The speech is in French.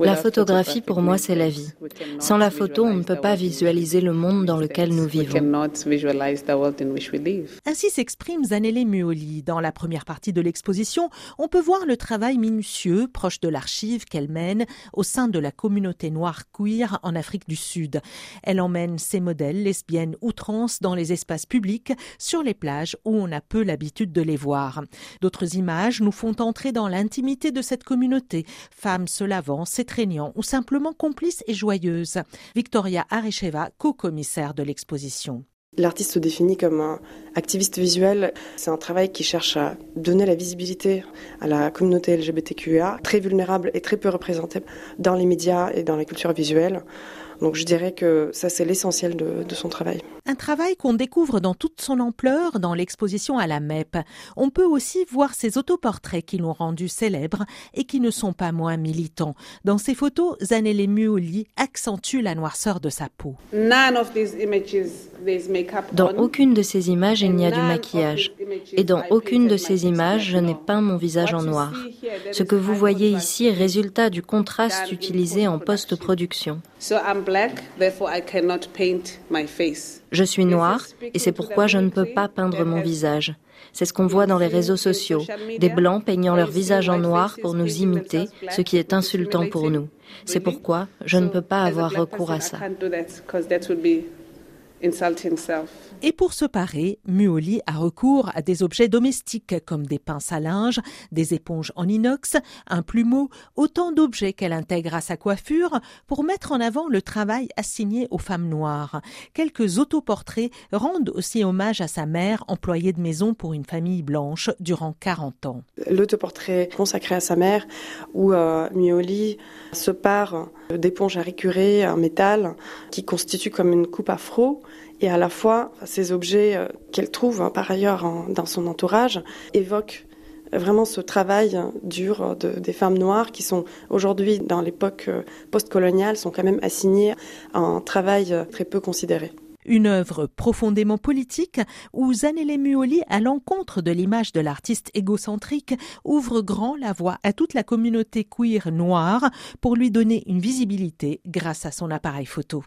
La photographie, pour moi, c'est la vie. Sans la photo, on ne peut pas visualiser le monde dans lequel nous vivons. Ainsi s'exprime Zanele Muoli. Dans la première partie de l'exposition, on peut voir le travail minutieux, proche de l'archive qu'elle mène au sein de la communauté noire queer en Afrique du Sud. Elle emmène ses modèles lesbiennes ou trans dans les espaces publics, sur les plages où on a peu l'habitude de les voir. D'autres images nous font entrer dans l'intimité de cette communauté, femmes se lavant, s'étreignant ou simplement complices et joyeuses. Victoria Arecheva, co-commissaire de l'exposition. L'artiste se définit comme un activiste visuel. C'est un travail qui cherche à donner la visibilité à la communauté LGBTQIA, très vulnérable et très peu représentée dans les médias et dans la culture visuelle. Donc je dirais que ça c'est l'essentiel de, son travail. Un travail qu'on découvre dans toute son ampleur dans l'exposition à la MEP. On peut aussi voir ses autoportraits qui l'ont rendu célèbre et qui ne sont pas moins militants. Dans ces photos, Zanele Muoli accentue la noirceur de sa peau. Dans aucune de ces images, il n'y a du maquillage. Et dans aucune de ces images, je n'ai peint mon visage en noir. Ce que vous voyez ici est résultat du contraste utilisé en post-production. Je suis noire et c'est pourquoi je ne peux pas peindre mon visage. C'est ce qu'on voit dans les réseaux sociaux, des blancs peignant leur visage en noir pour nous imiter, ce qui est insultant pour nous. C'est pourquoi je ne peux pas avoir recours à ça. Et pour se parer, Muoli a recours à des objets domestiques comme des pinces à linge, des éponges en inox, un plumeau, autant d'objets qu'elle intègre à sa coiffure pour mettre en avant le travail assigné aux femmes noires. Quelques autoportraits rendent aussi hommage à sa mère, employée de maison pour une famille blanche durant 40 ans. L'autoportrait consacré à sa mère, où euh, Muoli se pare d'éponges à récurer en métal qui constituent comme une coupe afro et à la fois ces objets euh, qu'elle trouve hein, par ailleurs dans son entourage évoquent vraiment ce travail dur des femmes noires qui sont aujourd'hui dans l'époque euh, postcoloniale sont quand même assignées à un travail euh, très peu considéré. Une œuvre profondément politique où Zanele Muoli, à l'encontre de l'image de l'artiste égocentrique, ouvre grand la voie à toute la communauté queer noire pour lui donner une visibilité grâce à son appareil photo.